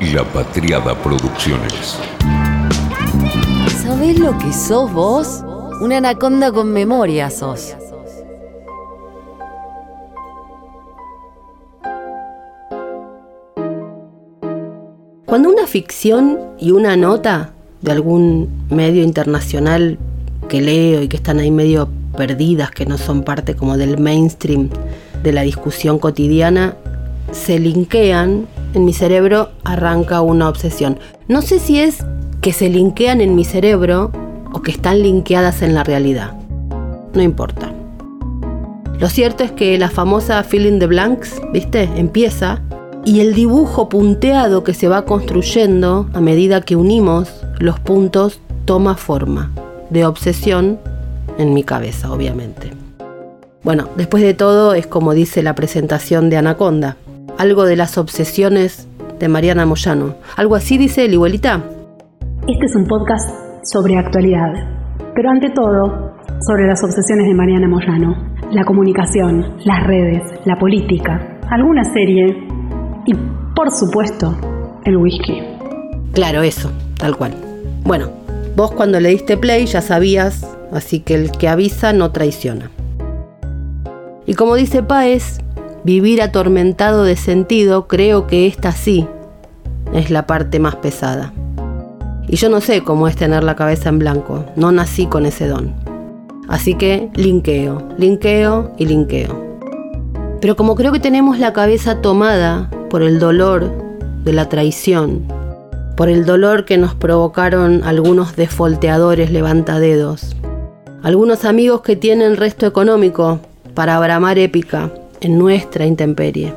La Patriada Producciones. ¿Sabés lo que sos vos? Una anaconda con memoria sos. Cuando una ficción y una nota de algún medio internacional que leo y que están ahí medio perdidas, que no son parte como del mainstream de la discusión cotidiana, se linkean, en mi cerebro arranca una obsesión. No sé si es que se linkean en mi cerebro o que están linkeadas en la realidad. No importa. Lo cierto es que la famosa Filling the Blanks, ¿viste? Empieza y el dibujo punteado que se va construyendo a medida que unimos los puntos toma forma de obsesión en mi cabeza, obviamente. Bueno, después de todo es como dice la presentación de Anaconda, algo de las obsesiones de Mariana Moyano. Algo así dice el igualita. Este es un podcast sobre actualidad, pero ante todo sobre las obsesiones de Mariana Moyano, la comunicación, las redes, la política, alguna serie y, por supuesto, el whisky. Claro, eso, tal cual. Bueno, vos cuando le diste play ya sabías, así que el que avisa no traiciona. Y como dice Paez, vivir atormentado de sentido, creo que esta sí es la parte más pesada. Y yo no sé cómo es tener la cabeza en blanco, no nací con ese don. Así que linkeo, linkeo y linkeo. Pero como creo que tenemos la cabeza tomada por el dolor de la traición, por el dolor que nos provocaron algunos defolteadores levantadedos, algunos amigos que tienen resto económico para abramar épica en nuestra intemperie.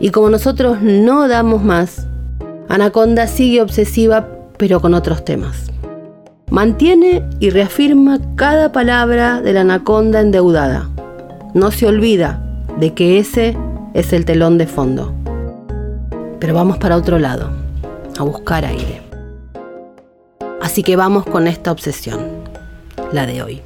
Y como nosotros no damos más, Anaconda sigue obsesiva pero con otros temas. Mantiene y reafirma cada palabra de la anaconda endeudada. No se olvida de que ese es el telón de fondo. Pero vamos para otro lado, a buscar aire. Así que vamos con esta obsesión, la de hoy.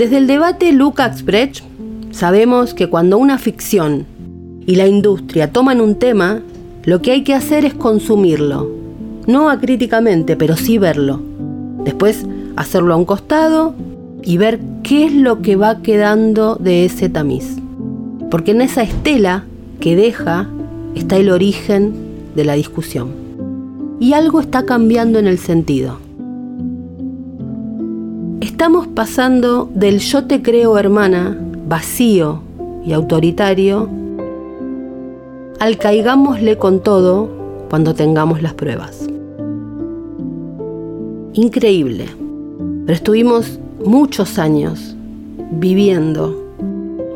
Desde el debate Lukács-Brecht sabemos que cuando una ficción y la industria toman un tema, lo que hay que hacer es consumirlo. No acríticamente, pero sí verlo. Después hacerlo a un costado y ver qué es lo que va quedando de ese tamiz. Porque en esa estela que deja está el origen de la discusión. Y algo está cambiando en el sentido. Estamos pasando del yo te creo hermana, vacío y autoritario, al caigámosle con todo cuando tengamos las pruebas. Increíble, pero estuvimos muchos años viviendo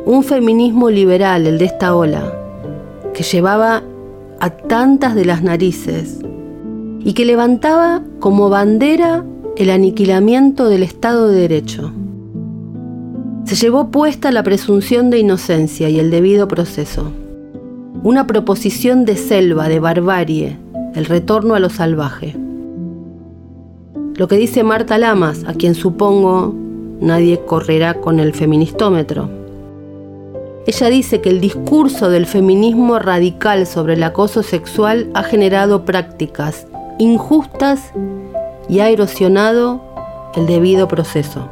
un feminismo liberal, el de esta ola, que llevaba a tantas de las narices y que levantaba como bandera el aniquilamiento del Estado de Derecho. Se llevó puesta la presunción de inocencia y el debido proceso. Una proposición de selva, de barbarie, el retorno a lo salvaje. Lo que dice Marta Lamas, a quien supongo nadie correrá con el feministómetro. Ella dice que el discurso del feminismo radical sobre el acoso sexual ha generado prácticas injustas y ha erosionado el debido proceso.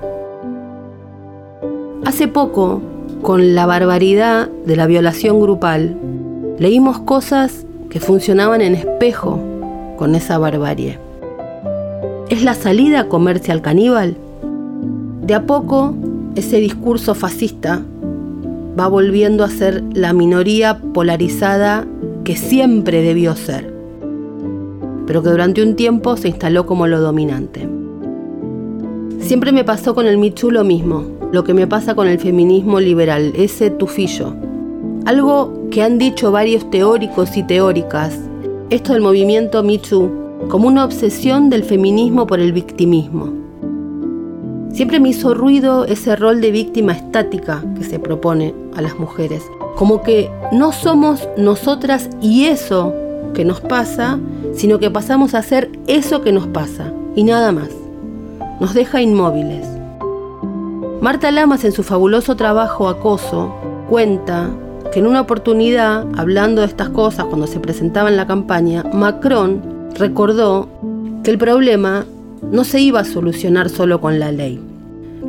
Hace poco, con la barbaridad de la violación grupal, leímos cosas que funcionaban en espejo con esa barbarie. ¿Es la salida a comerse al caníbal? De a poco, ese discurso fascista va volviendo a ser la minoría polarizada que siempre debió ser pero que durante un tiempo se instaló como lo dominante. Siempre me pasó con el Michu lo mismo, lo que me pasa con el feminismo liberal, ese tufillo. Algo que han dicho varios teóricos y teóricas, esto del movimiento Michu, como una obsesión del feminismo por el victimismo. Siempre me hizo ruido ese rol de víctima estática que se propone a las mujeres, como que no somos nosotras y eso que nos pasa, sino que pasamos a hacer eso que nos pasa y nada más. Nos deja inmóviles. Marta Lamas en su fabuloso trabajo Acoso cuenta que en una oportunidad, hablando de estas cosas cuando se presentaba en la campaña, Macron recordó que el problema no se iba a solucionar solo con la ley,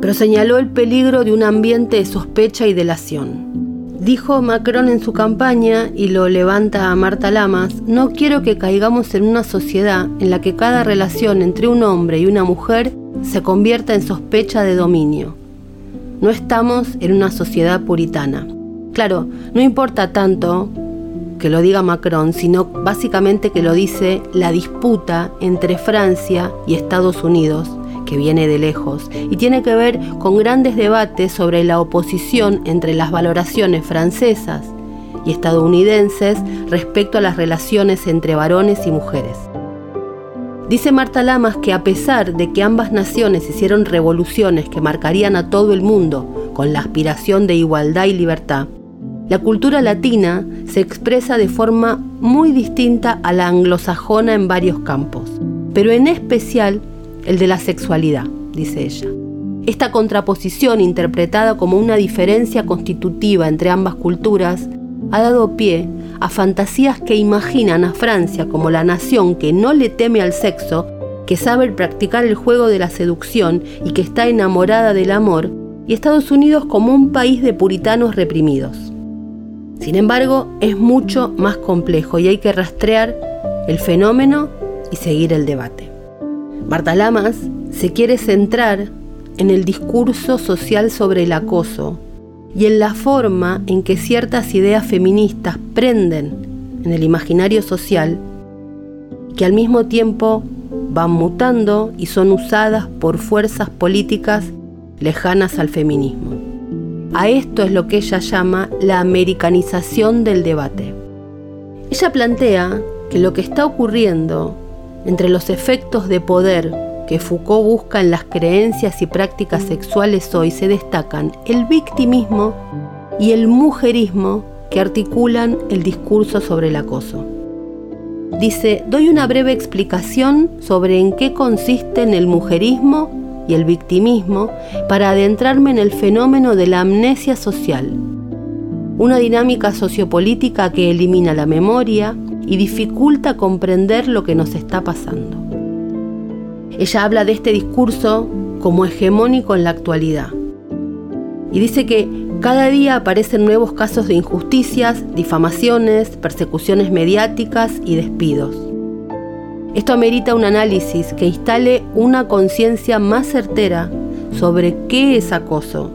pero señaló el peligro de un ambiente de sospecha y delación. Dijo Macron en su campaña, y lo levanta a Marta Lamas, no quiero que caigamos en una sociedad en la que cada relación entre un hombre y una mujer se convierta en sospecha de dominio. No estamos en una sociedad puritana. Claro, no importa tanto que lo diga Macron, sino básicamente que lo dice la disputa entre Francia y Estados Unidos, que viene de lejos, y tiene que ver con grandes debates sobre la oposición entre las valoraciones francesas y estadounidenses respecto a las relaciones entre varones y mujeres. Dice Marta Lamas que a pesar de que ambas naciones hicieron revoluciones que marcarían a todo el mundo con la aspiración de igualdad y libertad, la cultura latina se expresa de forma muy distinta a la anglosajona en varios campos, pero en especial el de la sexualidad, dice ella. Esta contraposición, interpretada como una diferencia constitutiva entre ambas culturas, ha dado pie a fantasías que imaginan a Francia como la nación que no le teme al sexo, que sabe practicar el juego de la seducción y que está enamorada del amor, y Estados Unidos como un país de puritanos reprimidos. Sin embargo, es mucho más complejo y hay que rastrear el fenómeno y seguir el debate. Marta Lamas se quiere centrar en el discurso social sobre el acoso y en la forma en que ciertas ideas feministas prenden en el imaginario social que al mismo tiempo van mutando y son usadas por fuerzas políticas lejanas al feminismo. A esto es lo que ella llama la americanización del debate. Ella plantea que lo que está ocurriendo entre los efectos de poder que Foucault busca en las creencias y prácticas sexuales hoy se destacan el victimismo y el mujerismo que articulan el discurso sobre el acoso. Dice, doy una breve explicación sobre en qué consisten el mujerismo y el victimismo para adentrarme en el fenómeno de la amnesia social, una dinámica sociopolítica que elimina la memoria y dificulta comprender lo que nos está pasando. Ella habla de este discurso como hegemónico en la actualidad y dice que cada día aparecen nuevos casos de injusticias, difamaciones, persecuciones mediáticas y despidos. Esto amerita un análisis que instale una conciencia más certera sobre qué es acoso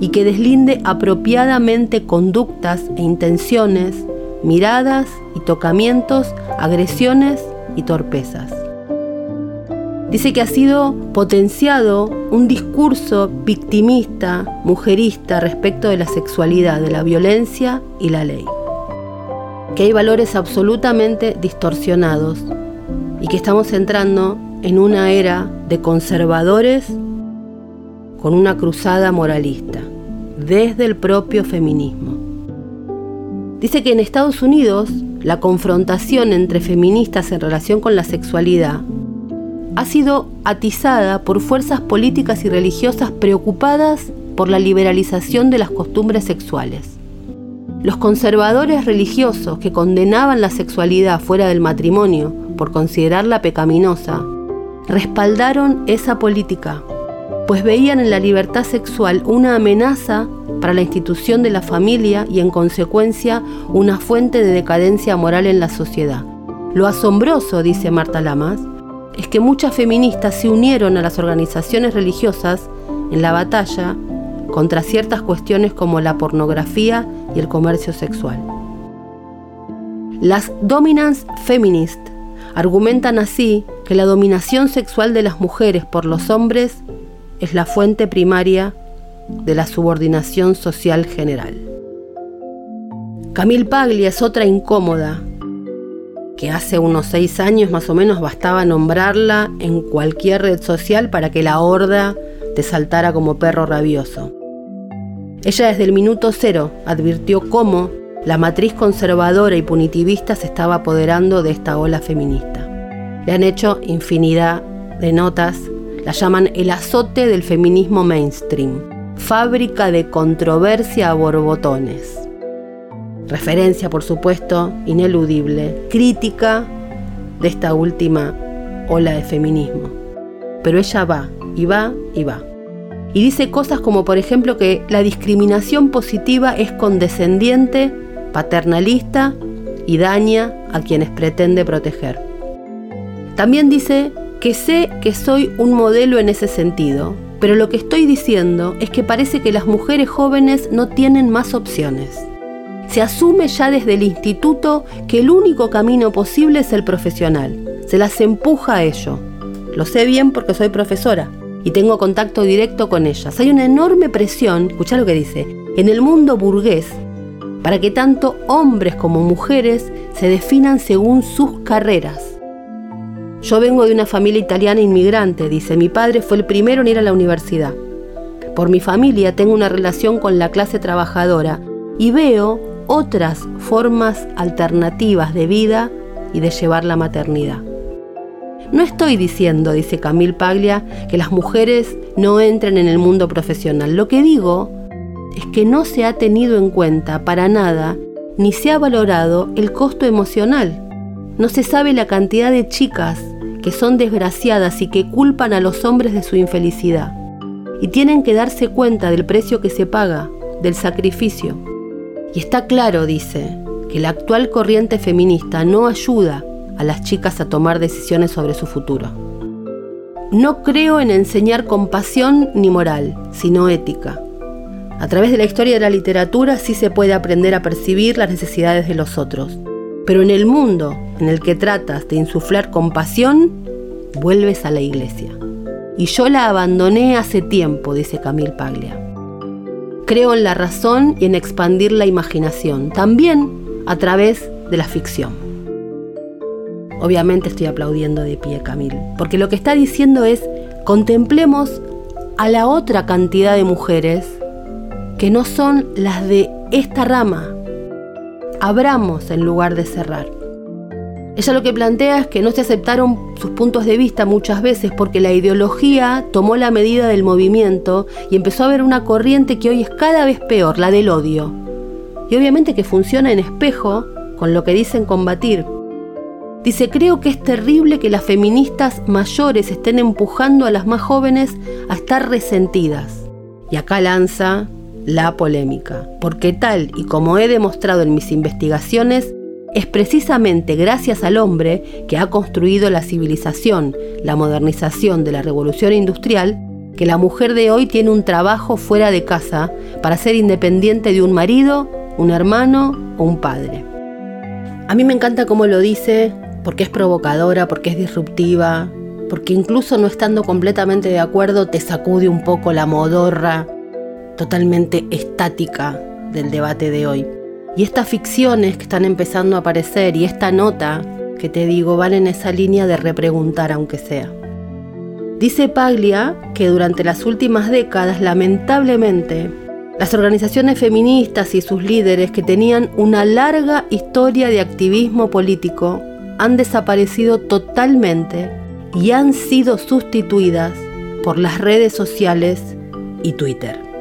y que deslinde apropiadamente conductas e intenciones, miradas y tocamientos, agresiones y torpezas. Dice que ha sido potenciado un discurso victimista, mujerista respecto de la sexualidad, de la violencia y la ley. Que hay valores absolutamente distorsionados y que estamos entrando en una era de conservadores con una cruzada moralista, desde el propio feminismo. Dice que en Estados Unidos la confrontación entre feministas en relación con la sexualidad ha sido atizada por fuerzas políticas y religiosas preocupadas por la liberalización de las costumbres sexuales. Los conservadores religiosos que condenaban la sexualidad fuera del matrimonio por considerarla pecaminosa, respaldaron esa política, pues veían en la libertad sexual una amenaza para la institución de la familia y en consecuencia una fuente de decadencia moral en la sociedad. Lo asombroso, dice Marta Lamas, es que muchas feministas se unieron a las organizaciones religiosas en la batalla contra ciertas cuestiones como la pornografía y el comercio sexual. Las dominance feminist Argumentan así que la dominación sexual de las mujeres por los hombres es la fuente primaria de la subordinación social general. Camille Paglia es otra incómoda, que hace unos seis años más o menos bastaba nombrarla en cualquier red social para que la horda te saltara como perro rabioso. Ella desde el minuto cero advirtió cómo la matriz conservadora y punitivista se estaba apoderando de esta ola feminista. Le han hecho infinidad de notas, La llaman el azote del feminismo mainstream, fábrica de controversia a borbotones. Referencia, por supuesto, ineludible, crítica de esta última ola de feminismo. Pero ella va, y va, y va. Y dice cosas como, por ejemplo, que la discriminación positiva es condescendiente, paternalista y daña a quienes pretende proteger. También dice que sé que soy un modelo en ese sentido, pero lo que estoy diciendo es que parece que las mujeres jóvenes no tienen más opciones. Se asume ya desde el instituto que el único camino posible es el profesional. Se las empuja a ello. Lo sé bien porque soy profesora y tengo contacto directo con ellas. Hay una enorme presión, escucha lo que dice, en el mundo burgués para que tanto hombres como mujeres se definan según sus carreras. Yo vengo de una familia italiana inmigrante, dice, mi padre fue el primero en ir a la universidad. Por mi familia tengo una relación con la clase trabajadora y veo otras formas alternativas de vida y de llevar la maternidad. No estoy diciendo, dice Camille Paglia, que las mujeres no entren en el mundo profesional. Lo que digo es que no se ha tenido en cuenta para nada ni se ha valorado el costo emocional. No se sabe la cantidad de chicas que son desgraciadas y que culpan a los hombres de su infelicidad. Y tienen que darse cuenta del precio que se paga, del sacrificio. Y está claro, dice, que la actual corriente feminista no ayuda a las chicas a tomar decisiones sobre su futuro. No creo en enseñar compasión ni moral, sino ética. A través de la historia de la literatura sí se puede aprender a percibir las necesidades de los otros. Pero en el mundo en el que tratas de insuflar compasión, vuelves a la iglesia. Y yo la abandoné hace tiempo, dice Camille Paglia. Creo en la razón y en expandir la imaginación, también a través de la ficción. Obviamente estoy aplaudiendo de pie, Camille, porque lo que está diciendo es, contemplemos a la otra cantidad de mujeres que no son las de esta rama. Abramos en lugar de cerrar. Ella lo que plantea es que no se aceptaron sus puntos de vista muchas veces porque la ideología tomó la medida del movimiento y empezó a haber una corriente que hoy es cada vez peor, la del odio. Y obviamente que funciona en espejo con lo que dicen combatir. Dice, creo que es terrible que las feministas mayores estén empujando a las más jóvenes a estar resentidas. Y acá lanza la polémica, porque tal y como he demostrado en mis investigaciones, es precisamente gracias al hombre que ha construido la civilización, la modernización de la revolución industrial, que la mujer de hoy tiene un trabajo fuera de casa para ser independiente de un marido, un hermano o un padre. A mí me encanta cómo lo dice, porque es provocadora, porque es disruptiva, porque incluso no estando completamente de acuerdo te sacude un poco la modorra totalmente estática del debate de hoy. Y estas ficciones que están empezando a aparecer y esta nota que te digo van en esa línea de repreguntar aunque sea. Dice Paglia que durante las últimas décadas, lamentablemente, las organizaciones feministas y sus líderes que tenían una larga historia de activismo político han desaparecido totalmente y han sido sustituidas por las redes sociales y Twitter.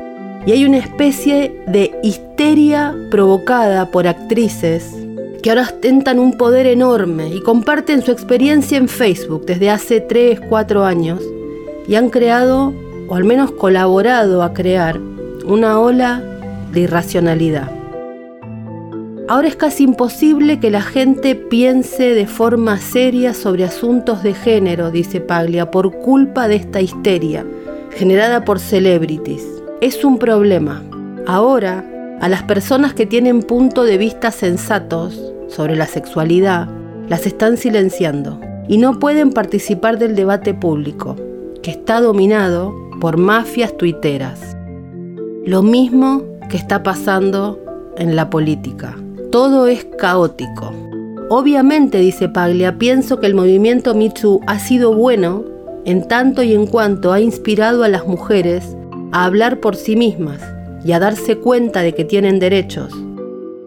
Y hay una especie de histeria provocada por actrices que ahora ostentan un poder enorme y comparten su experiencia en Facebook desde hace 3, 4 años y han creado, o al menos colaborado a crear, una ola de irracionalidad. Ahora es casi imposible que la gente piense de forma seria sobre asuntos de género, dice Paglia, por culpa de esta histeria generada por celebrities es un problema. Ahora, a las personas que tienen punto de vista sensatos sobre la sexualidad, las están silenciando y no pueden participar del debate público, que está dominado por mafias tuiteras. Lo mismo que está pasando en la política. Todo es caótico. Obviamente, dice Paglia, pienso que el movimiento Me ha sido bueno en tanto y en cuanto ha inspirado a las mujeres a hablar por sí mismas y a darse cuenta de que tienen derechos.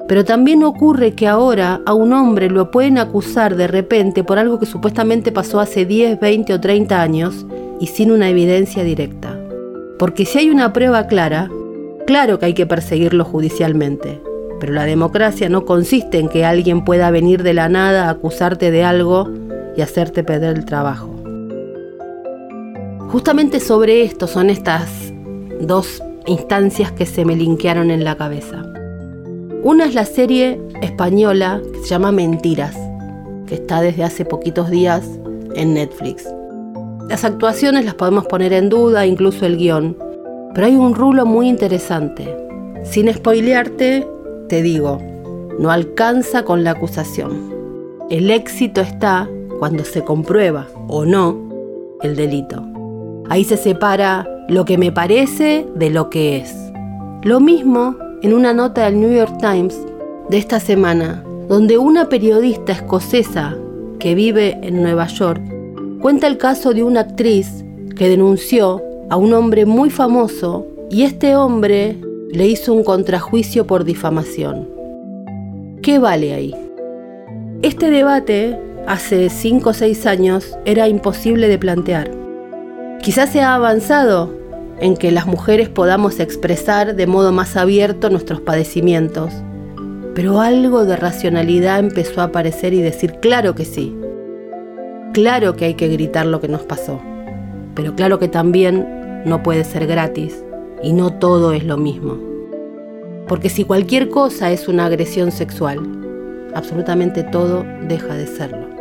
Pero también ocurre que ahora a un hombre lo pueden acusar de repente por algo que supuestamente pasó hace 10, 20 o 30 años y sin una evidencia directa. Porque si hay una prueba clara, claro que hay que perseguirlo judicialmente. Pero la democracia no consiste en que alguien pueda venir de la nada a acusarte de algo y hacerte perder el trabajo. Justamente sobre esto son estas dos instancias que se me linkearon en la cabeza. Una es la serie española que se llama Mentiras, que está desde hace poquitos días en Netflix. Las actuaciones las podemos poner en duda, incluso el guion, pero hay un rulo muy interesante. Sin spoilearte, te digo, no alcanza con la acusación. El éxito está cuando se comprueba o no el delito. Ahí se separa lo que me parece de lo que es. Lo mismo en una nota del New York Times de esta semana, donde una periodista escocesa que vive en Nueva York cuenta el caso de una actriz que denunció a un hombre muy famoso y este hombre le hizo un contrajuicio por difamación. ¿Qué vale ahí? Este debate, hace 5 o 6 años, era imposible de plantear Quizás se ha avanzado en que las mujeres podamos expresar de modo más abierto nuestros padecimientos, pero algo de racionalidad empezó a aparecer y decir, claro que sí, claro que hay que gritar lo que nos pasó, pero claro que también no puede ser gratis y no todo es lo mismo. Porque si cualquier cosa es una agresión sexual, absolutamente todo deja de serlo.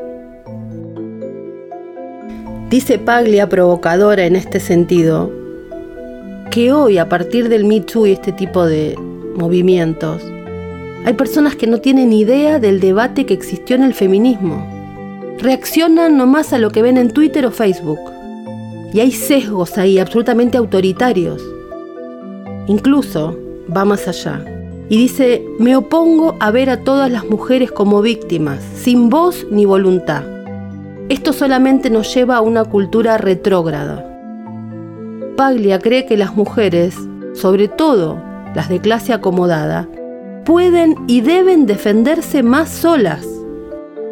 Dice Paglia provocadora en este sentido que hoy a partir del Me Too y este tipo de movimientos hay personas que no tienen idea del debate que existió en el feminismo. Reaccionan nomás a lo que ven en Twitter o Facebook. Y hay sesgos ahí absolutamente autoritarios. Incluso va más allá. Y dice, me opongo a ver a todas las mujeres como víctimas, sin voz ni voluntad. Esto solamente nos lleva a una cultura retrógrada. Paglia cree que las mujeres, sobre todo las de clase acomodada, pueden y deben defenderse más solas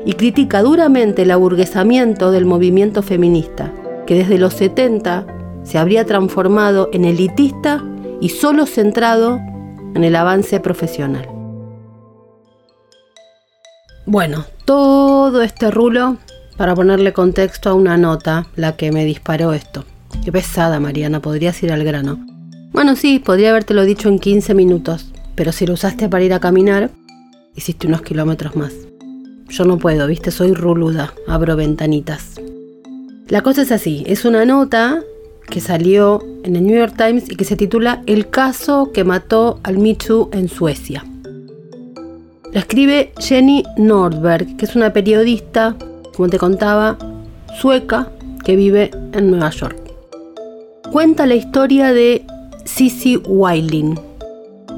y critica duramente el aburguesamiento del movimiento feminista, que desde los 70 se habría transformado en elitista y solo centrado en el avance profesional. Bueno, todo este rulo para ponerle contexto a una nota, la que me disparó esto. Qué pesada, Mariana, podrías ir al grano. Bueno, sí, podría habértelo dicho en 15 minutos, pero si lo usaste para ir a caminar, hiciste unos kilómetros más. Yo no puedo, viste, soy ruluda, abro ventanitas. La cosa es así, es una nota que salió en el New York Times y que se titula El caso que mató al Me en Suecia. La escribe Jenny Nordberg, que es una periodista como te contaba, sueca que vive en Nueva York. Cuenta la historia de Sissy Weiling,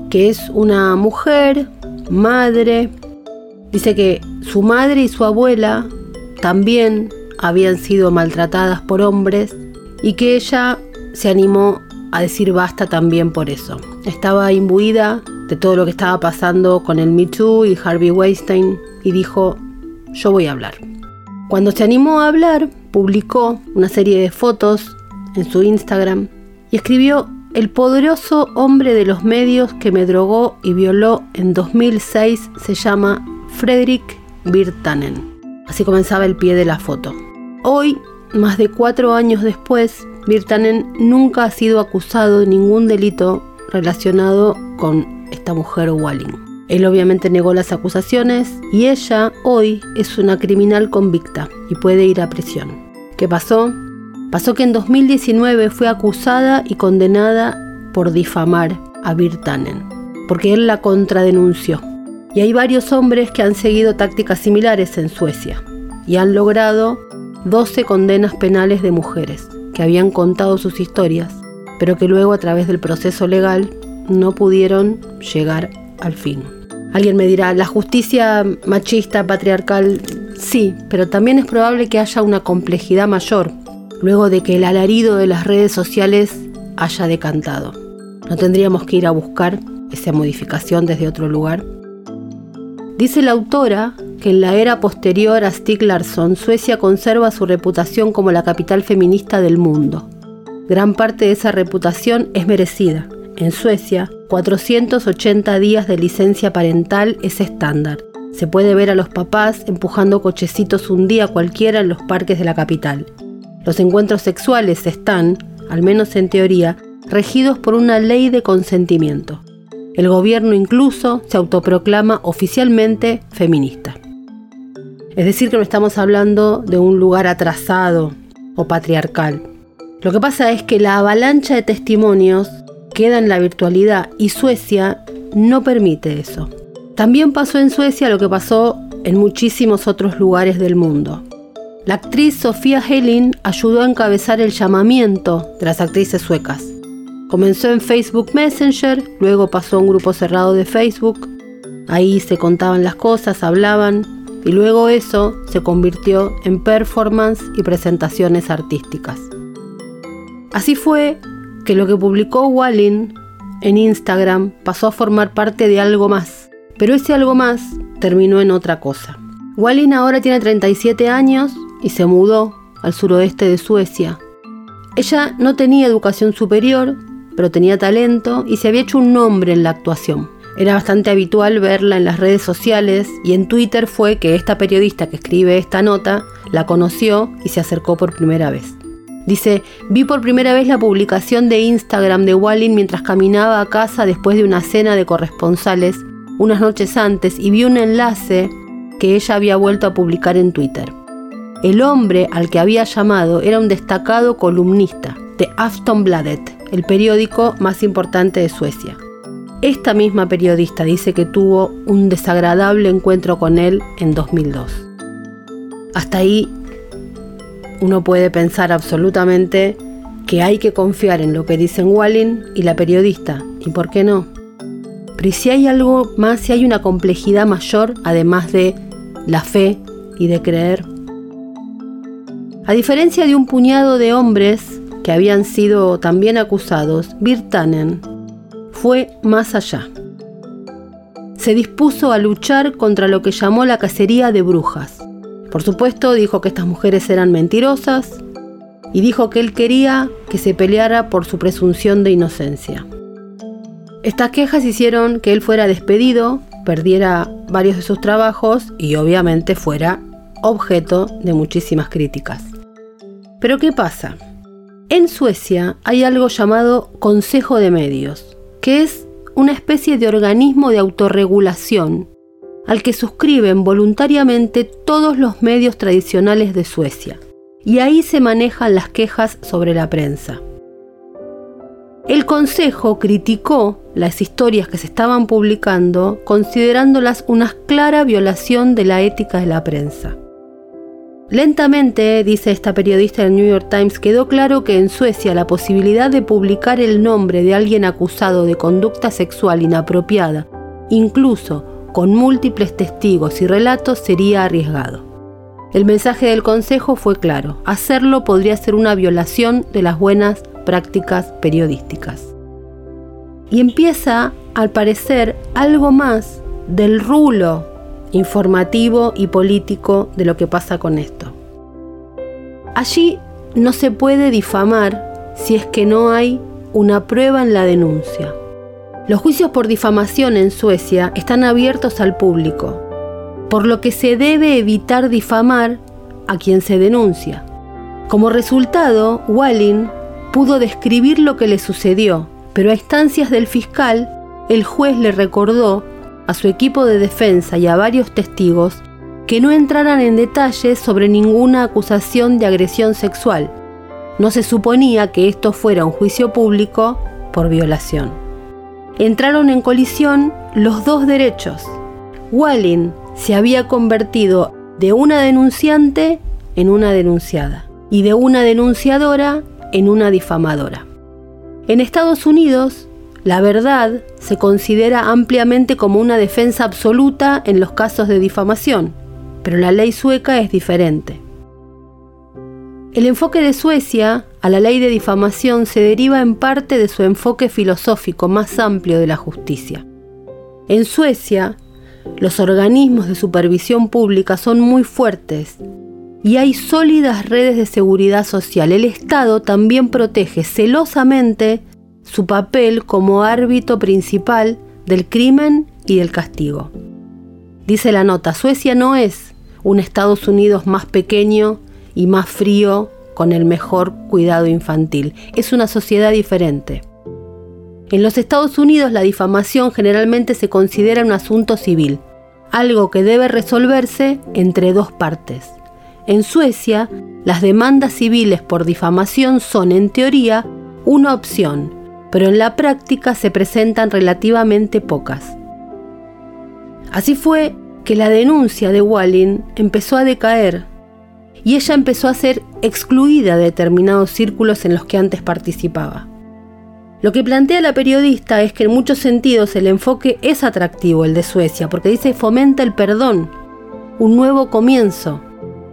que es una mujer, madre. Dice que su madre y su abuela también habían sido maltratadas por hombres y que ella se animó a decir basta también por eso. Estaba imbuida de todo lo que estaba pasando con el Me Too y Harvey Weinstein y dijo, yo voy a hablar. Cuando se animó a hablar, publicó una serie de fotos en su Instagram y escribió El poderoso hombre de los medios que me drogó y violó en 2006 se llama Frederick Virtanen. Así comenzaba el pie de la foto. Hoy, más de cuatro años después, Virtanen nunca ha sido acusado de ningún delito relacionado con esta mujer Walling. Él obviamente negó las acusaciones y ella hoy es una criminal convicta y puede ir a prisión. ¿Qué pasó? Pasó que en 2019 fue acusada y condenada por difamar a Virtanen, porque él la contradenunció. Y hay varios hombres que han seguido tácticas similares en Suecia y han logrado 12 condenas penales de mujeres que habían contado sus historias, pero que luego a través del proceso legal no pudieron llegar al fin. Alguien me dirá, la justicia machista, patriarcal, sí, pero también es probable que haya una complejidad mayor, luego de que el alarido de las redes sociales haya decantado. ¿No tendríamos que ir a buscar esa modificación desde otro lugar? Dice la autora que en la era posterior a Stig Larsson, Suecia conserva su reputación como la capital feminista del mundo. Gran parte de esa reputación es merecida. En Suecia, 480 días de licencia parental es estándar. Se puede ver a los papás empujando cochecitos un día cualquiera en los parques de la capital. Los encuentros sexuales están, al menos en teoría, regidos por una ley de consentimiento. El gobierno incluso se autoproclama oficialmente feminista. Es decir, que no estamos hablando de un lugar atrasado o patriarcal. Lo que pasa es que la avalancha de testimonios queda en la virtualidad y Suecia no permite eso. También pasó en Suecia lo que pasó en muchísimos otros lugares del mundo. La actriz Sofía Helin ayudó a encabezar el llamamiento de las actrices suecas. Comenzó en Facebook Messenger, luego pasó a un grupo cerrado de Facebook. Ahí se contaban las cosas, hablaban, y luego eso se convirtió en performance y presentaciones artísticas. Así fue que lo que publicó Wallin en Instagram pasó a formar parte de algo más, pero ese algo más terminó en otra cosa. Wallin ahora tiene 37 años y se mudó al suroeste de Suecia. Ella no tenía educación superior, pero tenía talento y se había hecho un nombre en la actuación. Era bastante habitual verla en las redes sociales y en Twitter fue que esta periodista que escribe esta nota la conoció y se acercó por primera vez. Dice, vi por primera vez la publicación de Instagram de Wallin mientras caminaba a casa después de una cena de corresponsales unas noches antes y vi un enlace que ella había vuelto a publicar en Twitter. El hombre al que había llamado era un destacado columnista de Aftonbladet, el periódico más importante de Suecia. Esta misma periodista dice que tuvo un desagradable encuentro con él en 2002. Hasta ahí uno puede pensar absolutamente que hay que confiar en lo que dicen Wallin y la periodista, y por qué no. Pero si hay algo más, si hay una complejidad mayor, además de la fe y de creer. A diferencia de un puñado de hombres que habían sido también acusados, Virtanen fue más allá. Se dispuso a luchar contra lo que llamó la cacería de brujas. Por supuesto, dijo que estas mujeres eran mentirosas y dijo que él quería que se peleara por su presunción de inocencia. Estas quejas hicieron que él fuera despedido, perdiera varios de sus trabajos y obviamente fuera objeto de muchísimas críticas. Pero ¿qué pasa? En Suecia hay algo llamado Consejo de Medios que es una especie de organismo de autorregulación al que suscriben voluntariamente todos los medios tradicionales de Suecia, y ahí se manejan las quejas sobre la prensa. El Consejo criticó las historias que se estaban publicando considerándolas una clara violación de la ética de la prensa. Lentamente, dice esta periodista del New York Times, quedó claro que en Suecia la posibilidad de publicar el nombre de alguien acusado de conducta sexual inapropiada, incluso con múltiples testigos y relatos, sería arriesgado. El mensaje del Consejo fue claro, hacerlo podría ser una violación de las buenas prácticas periodísticas. Y empieza, al parecer, algo más del rulo informativo y político de lo que pasa con esto. Allí no se puede difamar si es que no hay una prueba en la denuncia. Los juicios por difamación en Suecia están abiertos al público, por lo que se debe evitar difamar a quien se denuncia. Como resultado, Wallin pudo describir lo que le sucedió, pero a instancias del fiscal, el juez le recordó a su equipo de defensa y a varios testigos que no entraran en detalles sobre ninguna acusación de agresión sexual. No se suponía que esto fuera un juicio público por violación. Entraron en colisión los dos derechos. Wallin se había convertido de una denunciante en una denunciada y de una denunciadora en una difamadora. En Estados Unidos, la verdad se considera ampliamente como una defensa absoluta en los casos de difamación, pero la ley sueca es diferente. El enfoque de Suecia a la ley de difamación se deriva en parte de su enfoque filosófico más amplio de la justicia. En Suecia, los organismos de supervisión pública son muy fuertes y hay sólidas redes de seguridad social. El Estado también protege celosamente su papel como árbitro principal del crimen y del castigo. Dice la nota, Suecia no es un Estados Unidos más pequeño y más frío con el mejor cuidado infantil. Es una sociedad diferente. En los Estados Unidos la difamación generalmente se considera un asunto civil, algo que debe resolverse entre dos partes. En Suecia, las demandas civiles por difamación son en teoría una opción, pero en la práctica se presentan relativamente pocas. Así fue que la denuncia de Walling empezó a decaer y ella empezó a ser excluida de determinados círculos en los que antes participaba. Lo que plantea la periodista es que en muchos sentidos el enfoque es atractivo, el de Suecia, porque dice fomenta el perdón, un nuevo comienzo.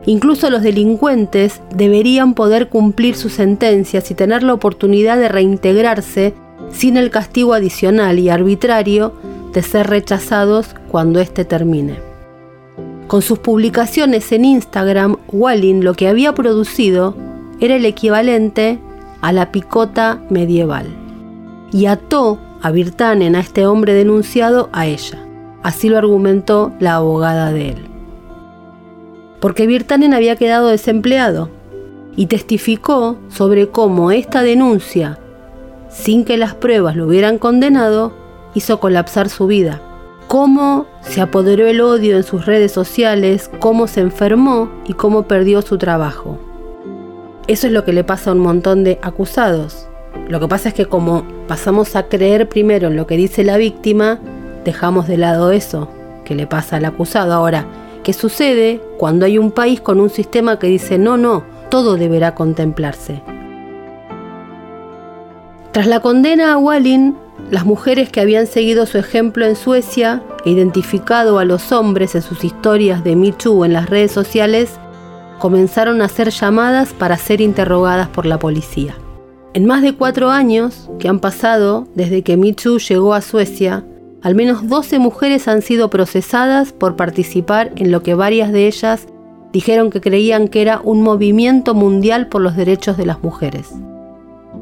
Incluso los delincuentes deberían poder cumplir sus sentencias y tener la oportunidad de reintegrarse sin el castigo adicional y arbitrario de ser rechazados cuando éste termine. Con sus publicaciones en Instagram, Walling lo que había producido era el equivalente a la picota medieval. Y ató a Virtanen, a este hombre denunciado, a ella. Así lo argumentó la abogada de él. Porque Virtanen había quedado desempleado y testificó sobre cómo esta denuncia, sin que las pruebas lo hubieran condenado, hizo colapsar su vida cómo se apoderó el odio en sus redes sociales, cómo se enfermó y cómo perdió su trabajo. Eso es lo que le pasa a un montón de acusados. Lo que pasa es que como pasamos a creer primero en lo que dice la víctima, dejamos de lado eso que le pasa al acusado. Ahora, ¿qué sucede cuando hay un país con un sistema que dice no, no, todo deberá contemplarse? Tras la condena a Walling, las mujeres que habían seguido su ejemplo en Suecia e identificado a los hombres en sus historias de Me en las redes sociales comenzaron a ser llamadas para ser interrogadas por la policía. En más de cuatro años que han pasado desde que Me llegó a Suecia, al menos 12 mujeres han sido procesadas por participar en lo que varias de ellas dijeron que creían que era un movimiento mundial por los derechos de las mujeres.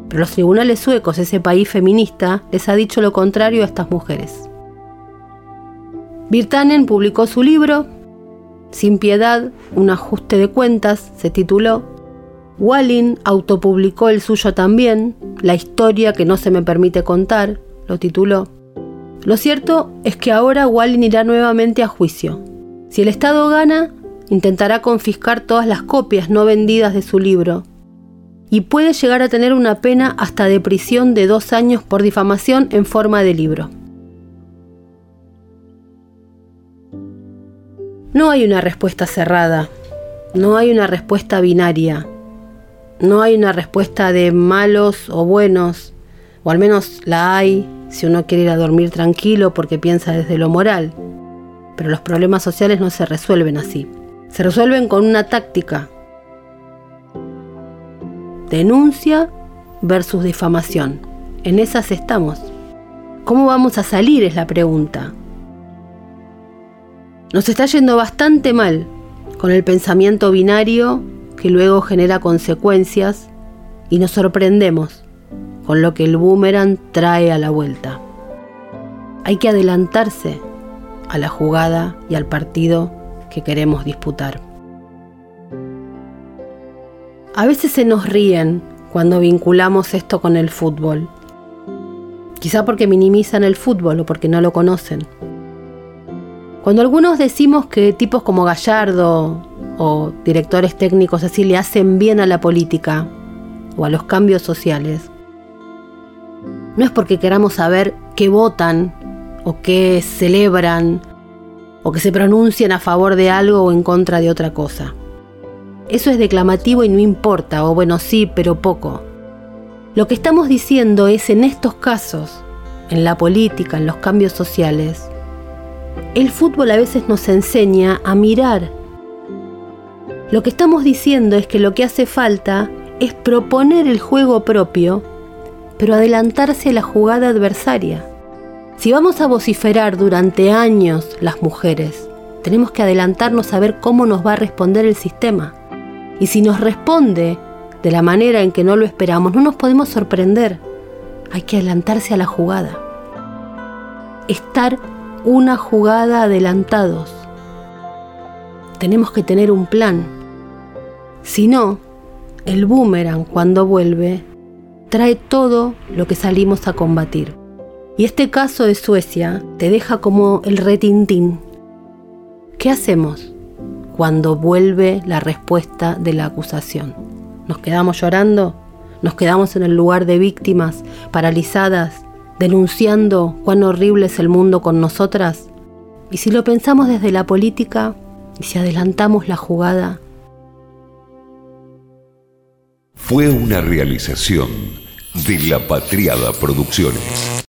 Pero los tribunales suecos, ese país feminista, les ha dicho lo contrario a estas mujeres. Virtanen publicó su libro, Sin piedad, un ajuste de cuentas, se tituló. Walling autopublicó el suyo también, La historia que no se me permite contar, lo tituló. Lo cierto es que ahora Walling irá nuevamente a juicio. Si el Estado gana, intentará confiscar todas las copias no vendidas de su libro, y puede llegar a tener una pena hasta de prisión de dos años por difamación en forma de libro. No hay una respuesta cerrada, no hay una respuesta binaria, no hay una respuesta de malos o buenos, o al menos la hay si uno quiere ir a dormir tranquilo porque piensa desde lo moral. Pero los problemas sociales no se resuelven así. Se resuelven con una táctica, Denuncia versus difamación. En esas estamos. ¿Cómo vamos a salir? Es la pregunta. Nos está yendo bastante mal con el pensamiento binario que luego genera consecuencias y nos sorprendemos con lo que el boomerang trae a la vuelta. Hay que adelantarse a la jugada y al partido que queremos disputar. A veces se nos ríen cuando vinculamos esto con el fútbol. Quizá porque minimizan el fútbol o porque no lo conocen. Cuando algunos decimos que tipos como Gallardo o directores técnicos así le hacen bien a la política o a los cambios sociales, no es porque queramos saber qué votan o qué celebran o que se pronuncien a favor de algo o en contra de otra cosa. Eso es declamativo y no importa, o bueno, sí, pero poco. Lo que estamos diciendo es en estos casos, en la política, en los cambios sociales, el fútbol a veces nos enseña a mirar. Lo que estamos diciendo es que lo que hace falta es proponer el juego propio, pero adelantarse a la jugada adversaria. Si vamos a vociferar durante años las mujeres, tenemos que adelantarnos a ver cómo nos va a responder el sistema. Y si nos responde de la manera en que no lo esperamos, no nos podemos sorprender. Hay que adelantarse a la jugada. Estar una jugada adelantados. Tenemos que tener un plan. Si no, el boomerang cuando vuelve trae todo lo que salimos a combatir. Y este caso de Suecia te deja como el retintín. ¿Qué hacemos cuando vuelve la respuesta de la acusación? ¿Nos quedamos llorando? ¿Nos quedamos en el lugar de víctimas, paralizadas, denunciando cuán horrible es el mundo con nosotras? Y si lo pensamos desde la política, y si adelantamos la jugada, fue una realización de La Patriada Producciones.